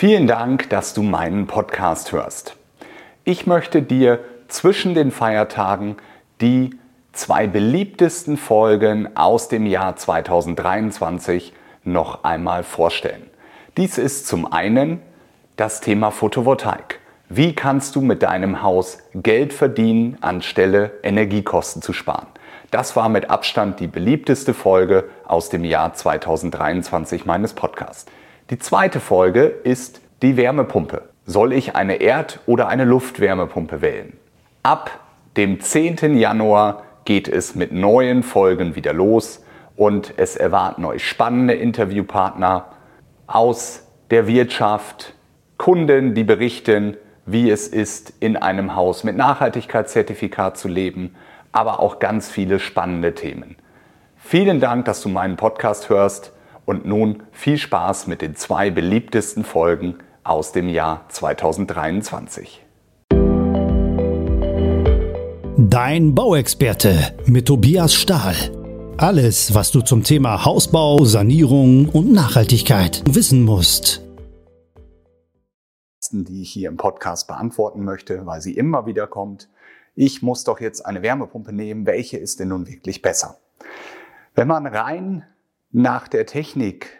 Vielen Dank, dass du meinen Podcast hörst. Ich möchte dir zwischen den Feiertagen die zwei beliebtesten Folgen aus dem Jahr 2023 noch einmal vorstellen. Dies ist zum einen das Thema Photovoltaik. Wie kannst du mit deinem Haus Geld verdienen, anstelle Energiekosten zu sparen? Das war mit Abstand die beliebteste Folge aus dem Jahr 2023 meines Podcasts. Die zweite Folge ist die Wärmepumpe. Soll ich eine Erd- oder eine Luftwärmepumpe wählen? Ab dem 10. Januar geht es mit neuen Folgen wieder los und es erwarten euch spannende Interviewpartner aus der Wirtschaft, Kunden, die berichten, wie es ist, in einem Haus mit Nachhaltigkeitszertifikat zu leben, aber auch ganz viele spannende Themen. Vielen Dank, dass du meinen Podcast hörst und nun viel Spaß mit den zwei beliebtesten Folgen aus dem Jahr 2023. Dein Bauexperte mit Tobias Stahl. Alles, was du zum Thema Hausbau, Sanierung und Nachhaltigkeit wissen musst. Die ich hier im Podcast beantworten möchte, weil sie immer wieder kommt. Ich muss doch jetzt eine Wärmepumpe nehmen. Welche ist denn nun wirklich besser? Wenn man rein nach der Technik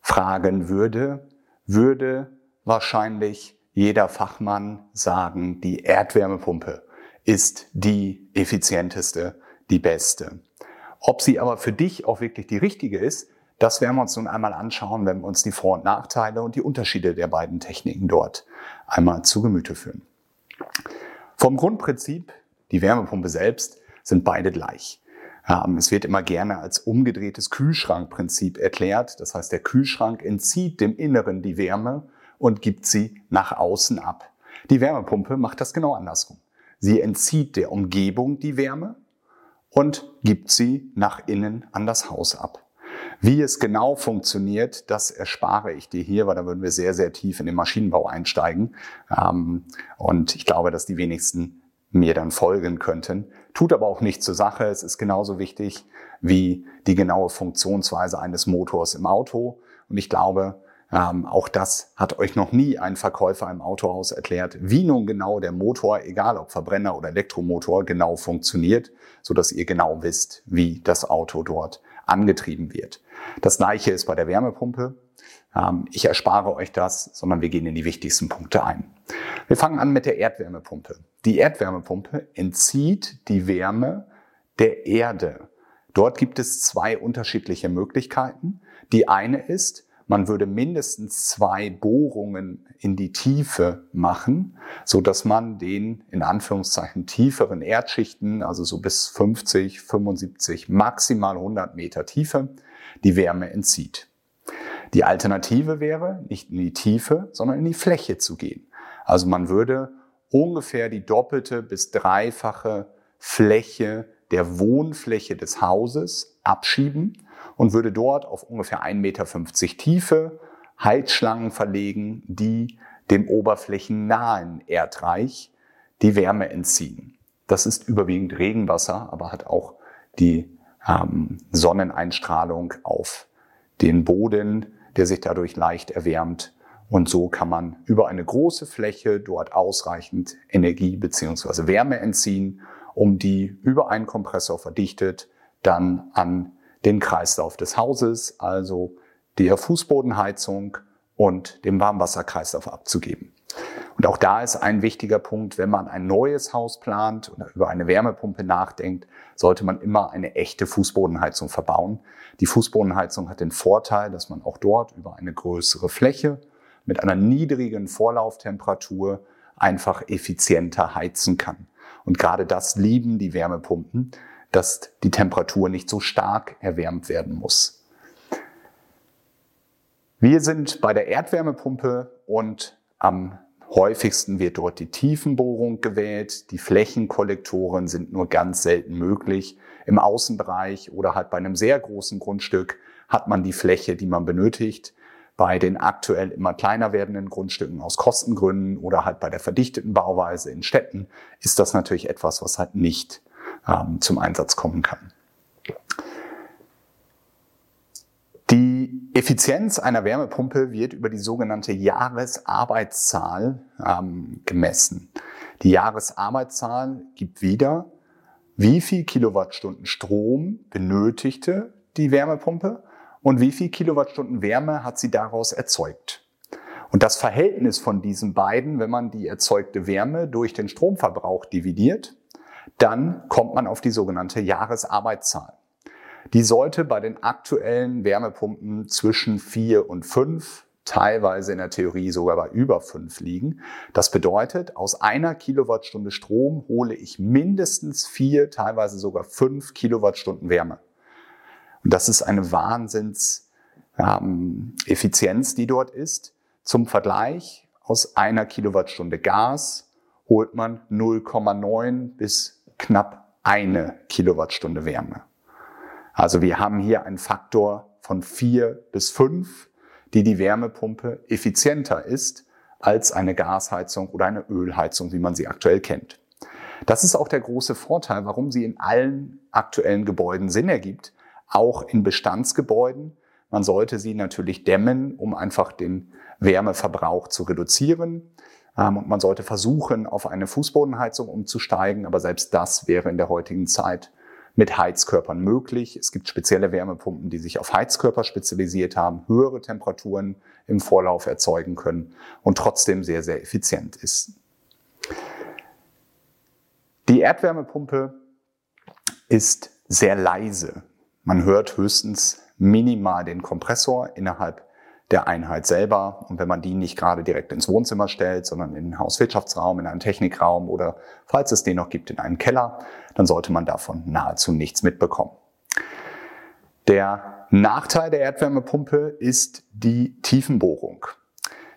fragen würde, würde wahrscheinlich jeder Fachmann sagen, die Erdwärmepumpe ist die effizienteste, die beste. Ob sie aber für dich auch wirklich die richtige ist, das werden wir uns nun einmal anschauen, wenn wir uns die Vor- und Nachteile und die Unterschiede der beiden Techniken dort einmal zu Gemüte führen. Vom Grundprinzip, die Wärmepumpe selbst, sind beide gleich. Es wird immer gerne als umgedrehtes Kühlschrankprinzip erklärt. Das heißt, der Kühlschrank entzieht dem Inneren die Wärme und gibt sie nach außen ab. Die Wärmepumpe macht das genau andersrum. Sie entzieht der Umgebung die Wärme und gibt sie nach innen an das Haus ab. Wie es genau funktioniert, das erspare ich dir hier, weil da würden wir sehr, sehr tief in den Maschinenbau einsteigen. Ähm, und ich glaube, dass die wenigsten mir dann folgen könnten. Tut aber auch nichts zur Sache. Es ist genauso wichtig wie die genaue Funktionsweise eines Motors im Auto. Und ich glaube, ähm, auch das hat euch noch nie ein Verkäufer im Autohaus erklärt, wie nun genau der Motor, egal ob Verbrenner oder Elektromotor, genau funktioniert, so dass ihr genau wisst, wie das Auto dort angetrieben wird. Das gleiche ist bei der Wärmepumpe. Ähm, ich erspare euch das, sondern wir gehen in die wichtigsten Punkte ein. Wir fangen an mit der Erdwärmepumpe. Die Erdwärmepumpe entzieht die Wärme der Erde. Dort gibt es zwei unterschiedliche Möglichkeiten. Die eine ist, man würde mindestens zwei Bohrungen in die Tiefe machen, so dass man den in Anführungszeichen tieferen Erdschichten, also so bis 50, 75, maximal 100 Meter Tiefe, die Wärme entzieht. Die Alternative wäre, nicht in die Tiefe, sondern in die Fläche zu gehen. Also man würde ungefähr die doppelte bis dreifache Fläche der Wohnfläche des Hauses abschieben und würde dort auf ungefähr 1,50 Meter Tiefe Heizschlangen verlegen, die dem oberflächennahen Erdreich die Wärme entziehen. Das ist überwiegend Regenwasser, aber hat auch die ähm, Sonneneinstrahlung auf den Boden, der sich dadurch leicht erwärmt. Und so kann man über eine große Fläche dort ausreichend Energie beziehungsweise Wärme entziehen, um die über einen Kompressor verdichtet dann an den Kreislauf des Hauses, also der Fußbodenheizung und dem Warmwasserkreislauf abzugeben. Und auch da ist ein wichtiger Punkt, wenn man ein neues Haus plant oder über eine Wärmepumpe nachdenkt, sollte man immer eine echte Fußbodenheizung verbauen. Die Fußbodenheizung hat den Vorteil, dass man auch dort über eine größere Fläche mit einer niedrigen Vorlauftemperatur einfach effizienter heizen kann. Und gerade das lieben die Wärmepumpen, dass die Temperatur nicht so stark erwärmt werden muss. Wir sind bei der Erdwärmepumpe und am häufigsten wird dort die Tiefenbohrung gewählt. Die Flächenkollektoren sind nur ganz selten möglich. Im Außenbereich oder halt bei einem sehr großen Grundstück hat man die Fläche, die man benötigt. Bei den aktuell immer kleiner werdenden Grundstücken aus Kostengründen oder halt bei der verdichteten Bauweise in Städten ist das natürlich etwas, was halt nicht ähm, zum Einsatz kommen kann. Die Effizienz einer Wärmepumpe wird über die sogenannte Jahresarbeitszahl ähm, gemessen. Die Jahresarbeitszahl gibt wieder, wie viel Kilowattstunden Strom benötigte die Wärmepumpe und wie viel Kilowattstunden Wärme hat sie daraus erzeugt. Und das Verhältnis von diesen beiden, wenn man die erzeugte Wärme durch den Stromverbrauch dividiert, dann kommt man auf die sogenannte Jahresarbeitszahl. Die sollte bei den aktuellen Wärmepumpen zwischen 4 und 5, teilweise in der Theorie sogar bei über 5 liegen. Das bedeutet, aus einer Kilowattstunde Strom hole ich mindestens 4, teilweise sogar 5 Kilowattstunden Wärme. Und das ist eine Wahnsinns ähm, die dort ist. Zum Vergleich, aus einer Kilowattstunde Gas holt man 0,9 bis knapp eine Kilowattstunde Wärme. Also wir haben hier einen Faktor von vier bis fünf, die die Wärmepumpe effizienter ist als eine Gasheizung oder eine Ölheizung, wie man sie aktuell kennt. Das ist auch der große Vorteil, warum sie in allen aktuellen Gebäuden Sinn ergibt, auch in Bestandsgebäuden. Man sollte sie natürlich dämmen, um einfach den Wärmeverbrauch zu reduzieren. Ähm, und man sollte versuchen, auf eine Fußbodenheizung umzusteigen, aber selbst das wäre in der heutigen Zeit mit Heizkörpern möglich. Es gibt spezielle Wärmepumpen, die sich auf Heizkörper spezialisiert haben, höhere Temperaturen im Vorlauf erzeugen können und trotzdem sehr, sehr effizient ist. Die Erdwärmepumpe ist sehr leise. Man hört höchstens minimal den Kompressor innerhalb der Einheit selber. Und wenn man die nicht gerade direkt ins Wohnzimmer stellt, sondern in den Hauswirtschaftsraum, in einen Technikraum oder falls es den noch gibt, in einen Keller, dann sollte man davon nahezu nichts mitbekommen. Der Nachteil der Erdwärmepumpe ist die Tiefenbohrung.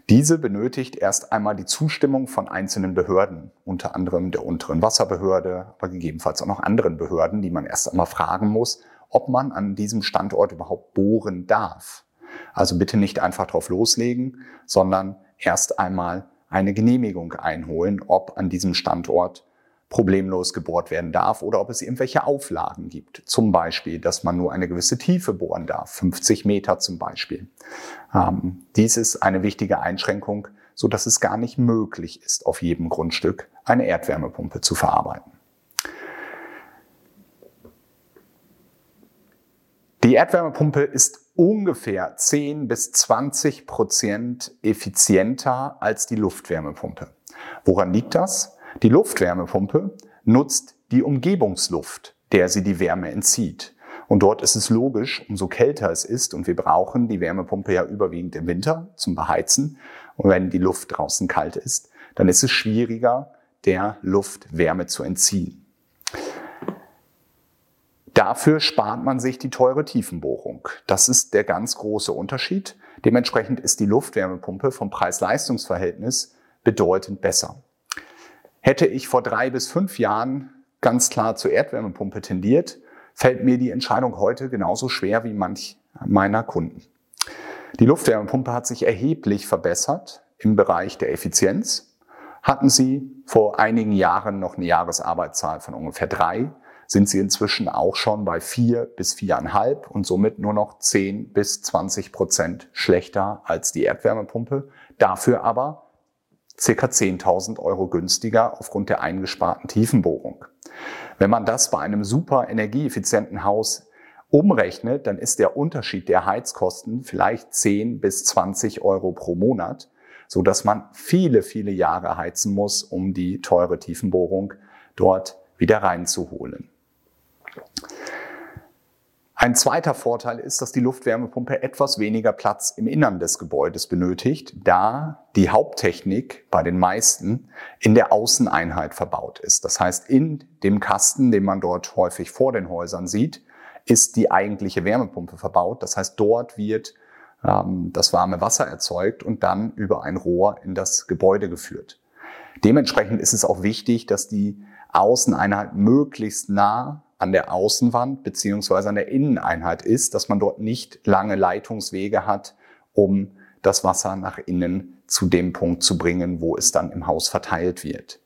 Diese benötigt erst einmal die Zustimmung von einzelnen Behörden, unter anderem der unteren Wasserbehörde, aber gegebenenfalls auch noch anderen Behörden, die man erst einmal fragen muss, ob man an diesem Standort überhaupt bohren darf. Also bitte nicht einfach drauf loslegen, sondern erst einmal eine Genehmigung einholen, ob an diesem Standort problemlos gebohrt werden darf oder ob es irgendwelche Auflagen gibt. Zum Beispiel, dass man nur eine gewisse Tiefe bohren darf, 50 Meter zum Beispiel. Ähm, dies ist eine wichtige Einschränkung, so dass es gar nicht möglich ist, auf jedem Grundstück eine Erdwärmepumpe zu verarbeiten. Die Erdwärmepumpe ist ungefähr 10 bis 20 Prozent effizienter als die Luftwärmepumpe. Woran liegt das? Die Luftwärmepumpe nutzt die Umgebungsluft, der sie die Wärme entzieht. Und dort ist es logisch, umso kälter es ist, und wir brauchen die Wärmepumpe ja überwiegend im Winter zum Beheizen, und wenn die Luft draußen kalt ist, dann ist es schwieriger, der Luft Wärme zu entziehen. Dafür spart man sich die teure Tiefenbohrung. Das ist der ganz große Unterschied. Dementsprechend ist die Luftwärmepumpe vom Preis-Leistungs-Verhältnis bedeutend besser. Hätte ich vor drei bis fünf Jahren ganz klar zur Erdwärmepumpe tendiert, fällt mir die Entscheidung heute genauso schwer wie manch meiner Kunden. Die Luftwärmepumpe hat sich erheblich verbessert im Bereich der Effizienz. Hatten Sie vor einigen Jahren noch eine Jahresarbeitszahl von ungefähr drei, sind sie inzwischen auch schon bei vier bis viereinhalb und somit nur noch zehn bis zwanzig Prozent schlechter als die Erdwärmepumpe. Dafür aber circa 10.000 Euro günstiger aufgrund der eingesparten Tiefenbohrung. Wenn man das bei einem super energieeffizienten Haus umrechnet, dann ist der Unterschied der Heizkosten vielleicht 10 bis 20 Euro pro Monat, so dass man viele, viele Jahre heizen muss, um die teure Tiefenbohrung dort wieder reinzuholen. Ein zweiter Vorteil ist, dass die Luftwärmepumpe etwas weniger Platz im Innern des Gebäudes benötigt, da die Haupttechnik bei den meisten in der Außeneinheit verbaut ist. Das heißt, in dem Kasten, den man dort häufig vor den Häusern sieht, ist die eigentliche Wärmepumpe verbaut. Das heißt, dort wird ähm, das warme Wasser erzeugt und dann über ein Rohr in das Gebäude geführt. Dementsprechend ist es auch wichtig, dass die Außeneinheit möglichst nah an der Außenwand beziehungsweise an der Inneneinheit ist, dass man dort nicht lange Leitungswege hat, um das Wasser nach innen zu dem Punkt zu bringen, wo es dann im Haus verteilt wird.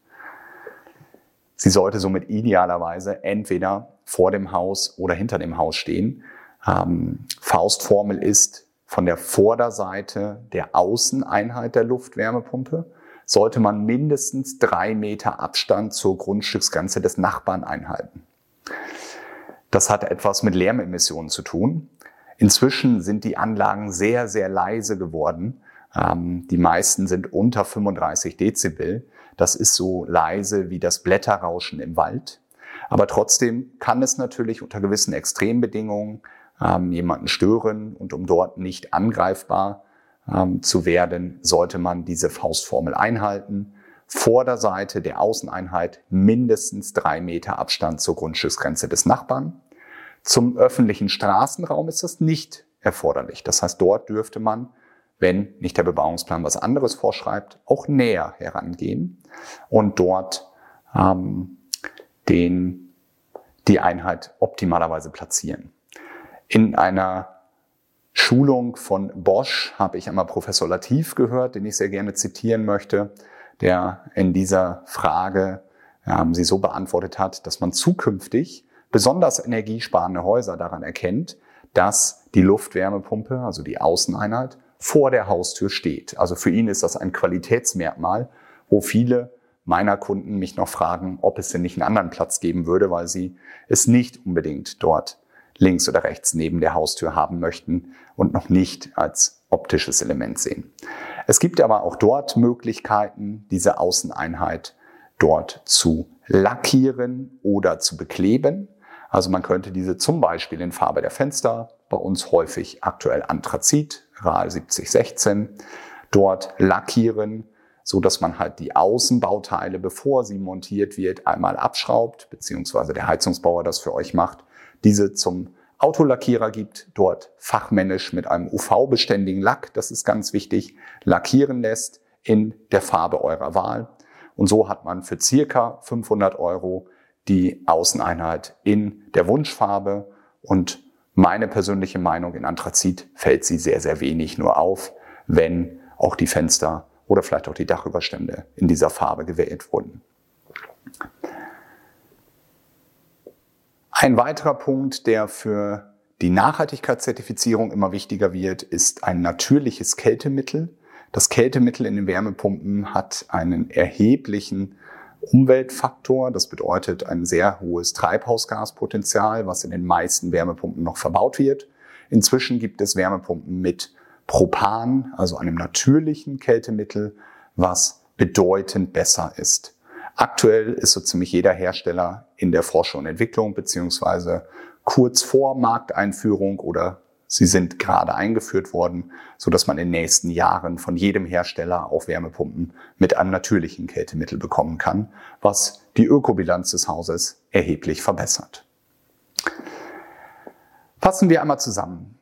Sie sollte somit idealerweise entweder vor dem Haus oder hinter dem Haus stehen. Ähm, Faustformel ist von der Vorderseite der Außeneinheit der Luftwärmepumpe sollte man mindestens drei Meter Abstand zur Grundstücksgrenze des Nachbarn einhalten. Das hat etwas mit Lärmemissionen zu tun. Inzwischen sind die Anlagen sehr, sehr leise geworden. Ähm, die meisten sind unter 35 Dezibel. Das ist so leise wie das Blätterrauschen im Wald. Aber trotzdem kann es natürlich unter gewissen Extrembedingungen ähm, jemanden stören und um dort nicht angreifbar ähm, zu werden, sollte man diese Faustformel einhalten. Vor der Seite der Außeneinheit mindestens drei Meter Abstand zur Grundstücksgrenze des Nachbarn. Zum öffentlichen Straßenraum ist das nicht erforderlich. Das heißt, dort dürfte man, wenn nicht der Bebauungsplan was anderes vorschreibt, auch näher herangehen und dort ähm, den, die Einheit optimalerweise platzieren. In einer Schulung von Bosch habe ich einmal Professor Latif gehört, den ich sehr gerne zitieren möchte, der in dieser Frage ähm, sie so beantwortet hat, dass man zukünftig besonders energiesparende Häuser daran erkennt, dass die Luftwärmepumpe, also die Außeneinheit, vor der Haustür steht. Also für ihn ist das ein Qualitätsmerkmal, wo viele meiner Kunden mich noch fragen, ob es denn nicht einen anderen Platz geben würde, weil sie es nicht unbedingt dort links oder rechts neben der Haustür haben möchten und noch nicht als optisches Element sehen. Es gibt aber auch dort Möglichkeiten, diese Außeneinheit dort zu lackieren oder zu bekleben. Also man könnte diese zum Beispiel in Farbe der Fenster, bei uns häufig aktuell Anthrazit, RAL 7016, dort lackieren, so dass man halt die Außenbauteile, bevor sie montiert wird, einmal abschraubt, beziehungsweise der Heizungsbauer das für euch macht diese zum Autolackierer gibt, dort fachmännisch mit einem UV-beständigen Lack, das ist ganz wichtig, lackieren lässt in der Farbe eurer Wahl. Und so hat man für circa 500 Euro die Außeneinheit in der Wunschfarbe und meine persönliche Meinung in Anthrazit fällt sie sehr, sehr wenig nur auf, wenn auch die Fenster oder vielleicht auch die Dachüberstände in dieser Farbe gewählt wurden. Ein weiterer Punkt, der für die Nachhaltigkeitszertifizierung immer wichtiger wird, ist ein natürliches Kältemittel. Das Kältemittel in den Wärmepumpen hat einen erheblichen Umweltfaktor. Das bedeutet ein sehr hohes Treibhausgaspotenzial, was in den meisten Wärmepumpen noch verbaut wird. Inzwischen gibt es Wärmepumpen mit Propan, also einem natürlichen Kältemittel, was bedeutend besser ist. Aktuell ist so ziemlich jeder Hersteller in der Forschung und Entwicklung beziehungsweise kurz vor Markteinführung oder sie sind gerade eingeführt worden, so dass man in den nächsten Jahren von jedem Hersteller auch Wärmepumpen mit einem natürlichen Kältemittel bekommen kann, was die Ökobilanz des Hauses erheblich verbessert. Fassen wir einmal zusammen.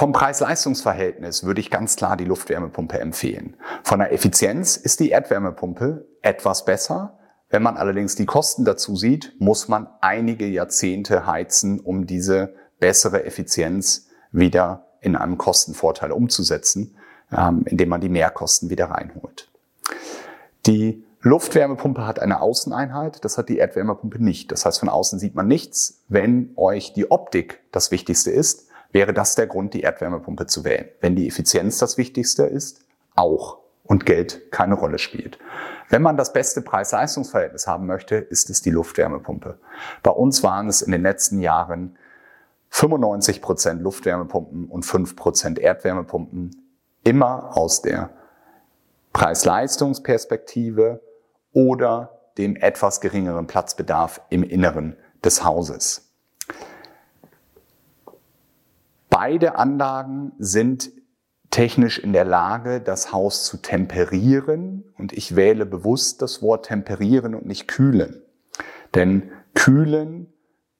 Vom Preis-Leistungs-Verhältnis würde ich ganz klar die Luftwärmepumpe empfehlen. Von der Effizienz ist die Erdwärmepumpe etwas besser. Wenn man allerdings die Kosten dazu sieht, muss man einige Jahrzehnte heizen, um diese bessere Effizienz wieder in einem Kostenvorteil umzusetzen, ähm, indem man die Mehrkosten wieder reinholt. Die Luftwärmepumpe hat eine Außeneinheit, das hat die Erdwärmepumpe nicht. Das heißt, von außen sieht man nichts. Wenn euch die Optik das Wichtigste ist, wäre das der Grund, die Erdwärmepumpe zu wählen. Wenn die Effizienz das Wichtigste ist, auch und Geld keine Rolle spielt. Wenn man das beste Preis-Leistungs-Verhältnis haben möchte, ist es die Luftwärmepumpe. Bei uns waren es in den letzten Jahren 95 Prozent Luftwärmepumpen und 5 Prozent Erdwärmepumpen, immer aus der Preis-Leistungs-Perspektive oder dem etwas geringeren Platzbedarf im Inneren des Hauses. Beide Anlagen sind technisch in der Lage, das Haus zu temperieren. Und ich wähle bewusst das Wort temperieren und nicht kühlen. Denn kühlen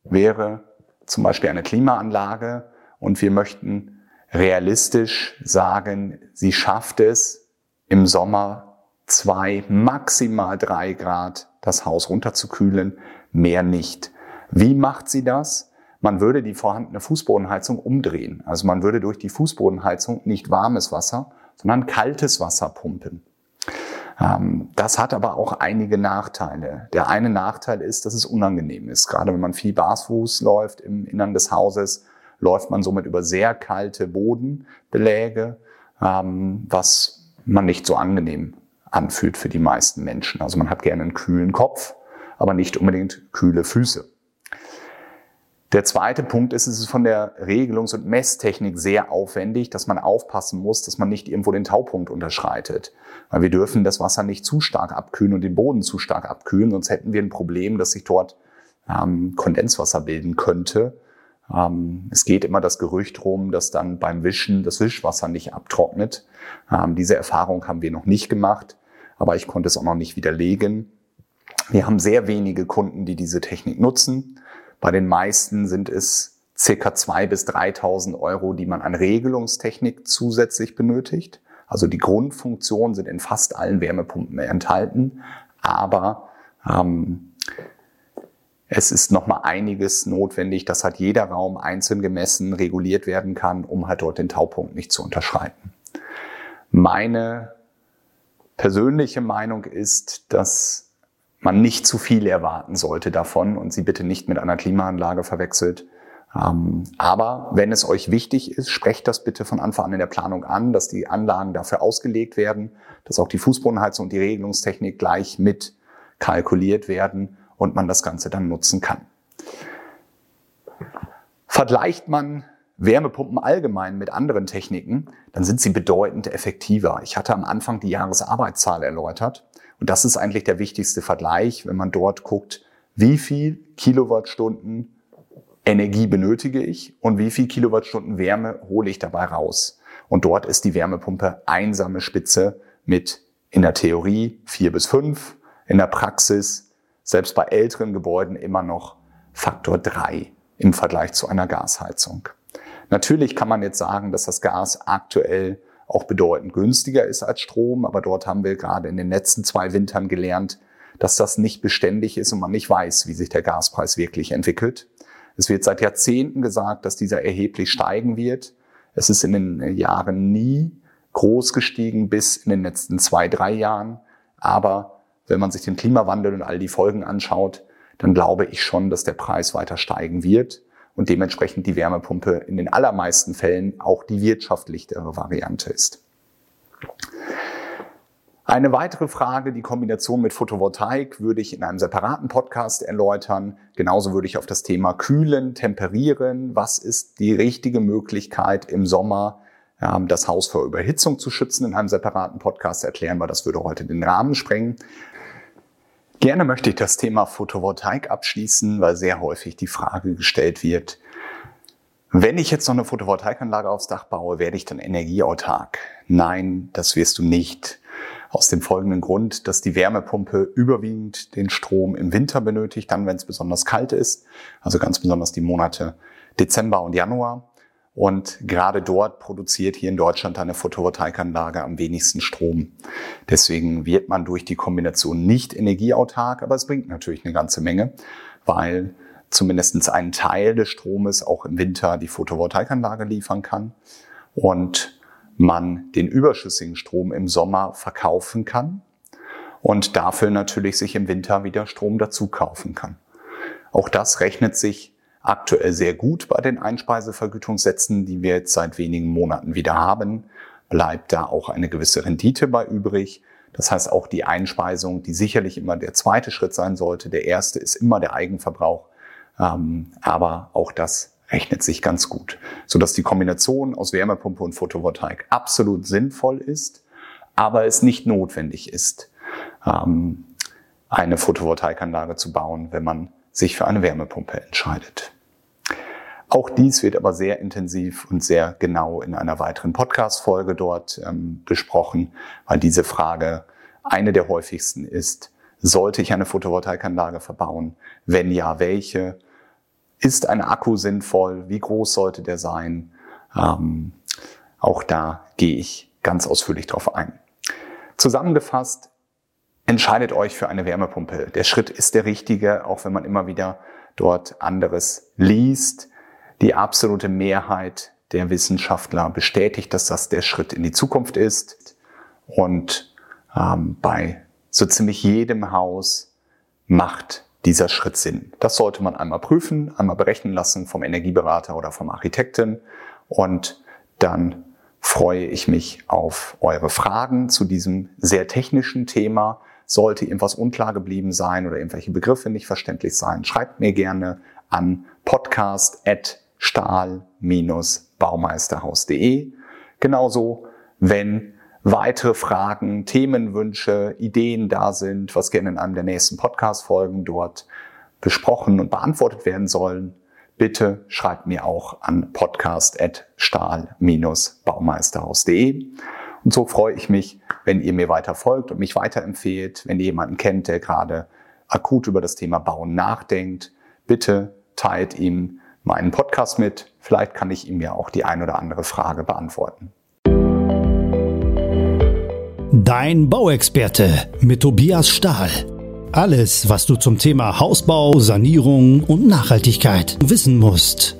wäre zum Beispiel eine Klimaanlage und wir möchten realistisch sagen, sie schafft es im Sommer zwei, maximal drei Grad das Haus runterzukühlen, mehr nicht. Wie macht sie das? Man würde die vorhandene Fußbodenheizung umdrehen. Also man würde durch die Fußbodenheizung nicht warmes Wasser, sondern kaltes Wasser pumpen. Ähm, das hat aber auch einige Nachteile. Der eine Nachteil ist, dass es unangenehm ist. Gerade wenn man viel barfuß läuft im Innern des Hauses, läuft man somit über sehr kalte Bodenbeläge, ähm, was man nicht so angenehm anfühlt für die meisten Menschen. Also man hat gerne einen kühlen Kopf, aber nicht unbedingt kühle Füße. Der zweite Punkt ist, es ist von der Regelungs- und Messtechnik sehr aufwendig, dass man aufpassen muss, dass man nicht irgendwo den Taupunkt unterschreitet. Weil wir dürfen das Wasser nicht zu stark abkühlen und den Boden zu stark abkühlen, sonst hätten wir ein Problem, dass sich dort ähm, Kondenswasser bilden könnte. Ähm, es geht immer das Gerücht rum, dass dann beim Wischen das Wischwasser nicht abtrocknet. Ähm, diese Erfahrung haben wir noch nicht gemacht, aber ich konnte es auch noch nicht widerlegen. Wir haben sehr wenige Kunden, die diese Technik nutzen. Bei den meisten sind es circa 2.000 bis 3.000 Euro, die man an Regelungstechnik zusätzlich benötigt. Also die Grundfunktionen sind in fast allen Wärmepumpen enthalten, aber ähm, es ist nochmal einiges notwendig, dass halt jeder Raum einzeln gemessen, reguliert werden kann, um halt dort den Taupunkt nicht zu unterschreiten. Meine persönliche Meinung ist, dass man nicht zu viel erwarten sollte davon und sie bitte nicht mit einer Klimaanlage verwechselt. Ähm, aber wenn es euch wichtig ist, sprecht das bitte von Anfang an in der Planung an, dass die Anlagen dafür ausgelegt werden, dass auch die Fußbodenheizung und die Regelungstechnik gleich mit kalkuliert werden und man das Ganze dann nutzen kann. Vergleicht man Wärmepumpen allgemein mit anderen Techniken, dann sind sie bedeutend effektiver. Ich hatte am Anfang die Jahresarbeitszahl erläutert. Und das ist eigentlich der wichtigste Vergleich, wenn man dort guckt, wie viel Kilowattstunden Energie benötige ich und wie viel Kilowattstunden Wärme hole ich dabei raus. Und dort ist die Wärmepumpe einsame Spitze mit in der Theorie vier bis fünf, in der Praxis selbst bei älteren Gebäuden immer noch Faktor drei im Vergleich zu einer Gasheizung. Natürlich kann man jetzt sagen, dass das Gas aktuell auch bedeutend günstiger ist als Strom. Aber dort haben wir gerade in den letzten zwei Wintern gelernt, dass das nicht beständig ist und man nicht weiß, wie sich der Gaspreis wirklich entwickelt. Es wird seit Jahrzehnten gesagt, dass dieser erheblich steigen wird. Es ist in den Jahren nie groß gestiegen bis in den letzten zwei, drei Jahren. Aber wenn man sich den Klimawandel und all die Folgen anschaut, dann glaube ich schon, dass der Preis weiter steigen wird und dementsprechend die Wärmepumpe in den allermeisten Fällen auch die wirtschaftlichere Variante ist. Eine weitere Frage, die Kombination mit Photovoltaik, würde ich in einem separaten Podcast erläutern. Genauso würde ich auf das Thema Kühlen, Temperieren, was ist die richtige Möglichkeit im Sommer, ähm, das Haus vor Überhitzung zu schützen, in einem separaten Podcast erklären, weil das würde heute den Rahmen sprengen. Gerne möchte ich das Thema Photovoltaik abschließen, weil sehr häufig die Frage gestellt wird, wenn ich jetzt noch eine Photovoltaikanlage aufs Dach baue, werde ich dann energieautark? Nein, das wirst du nicht. Aus dem folgenden Grund, dass die Wärmepumpe überwiegend den Strom im Winter benötigt, dann wenn es besonders kalt ist, also ganz besonders die Monate Dezember und Januar. Und gerade dort produziert hier in Deutschland eine Photovoltaikanlage am wenigsten Strom. Deswegen wird man durch die Kombination nicht energieautark, aber es bringt natürlich eine ganze Menge, weil zumindest ein Teil des Stromes auch im Winter die Photovoltaikanlage liefern kann und man den überschüssigen Strom im Sommer verkaufen kann und dafür natürlich sich im Winter wieder Strom dazu kaufen kann. Auch das rechnet sich aktuell sehr gut bei den Einspeisevergütungssätzen, die wir jetzt seit wenigen Monaten wieder haben. Bleibt da auch eine gewisse Rendite bei übrig. Das heißt, auch die Einspeisung, die sicherlich immer der zweite Schritt sein sollte. Der erste ist immer der Eigenverbrauch. Ähm, aber auch das rechnet sich ganz gut, sodass die Kombination aus Wärmepumpe und Photovoltaik absolut sinnvoll ist, aber es nicht notwendig ist, ähm, eine Photovoltaikanlage zu bauen, wenn man sich für eine Wärmepumpe entscheidet. Auch dies wird aber sehr intensiv und sehr genau in einer weiteren Podcast-Folge dort ähm, besprochen, weil diese Frage eine der häufigsten ist. Sollte ich eine Photovoltaikanlage verbauen? Wenn ja, welche? Ist ein Akku sinnvoll? Wie groß sollte der sein? Ähm, auch da gehe ich ganz ausführlich drauf ein. Zusammengefasst, entscheidet euch für eine Wärmepumpe. Der Schritt ist der richtige, auch wenn man immer wieder dort anderes liest. Die absolute Mehrheit der Wissenschaftler bestätigt, dass das der Schritt in die Zukunft ist. Und ähm, bei so ziemlich jedem Haus macht dieser Schritt Sinn? Das sollte man einmal prüfen, einmal berechnen lassen vom Energieberater oder vom Architekten und dann freue ich mich auf eure Fragen zu diesem sehr technischen Thema. Sollte irgendwas unklar geblieben sein oder irgendwelche Begriffe nicht verständlich sein, schreibt mir gerne an podcast.stahl-baumeisterhaus.de. Genauso, wenn weitere Fragen, Themenwünsche, Ideen da sind, was gerne in einem der nächsten Podcast-Folgen dort besprochen und beantwortet werden sollen, bitte schreibt mir auch an podcast.stahl-baumeisterhaus.de. Und so freue ich mich, wenn ihr mir weiter folgt und mich weiterempfehlt, wenn ihr jemanden kennt, der gerade akut über das Thema Bauen nachdenkt. Bitte teilt ihm meinen Podcast mit. Vielleicht kann ich ihm ja auch die ein oder andere Frage beantworten. Dein Bauexperte mit Tobias Stahl. Alles, was du zum Thema Hausbau, Sanierung und Nachhaltigkeit wissen musst.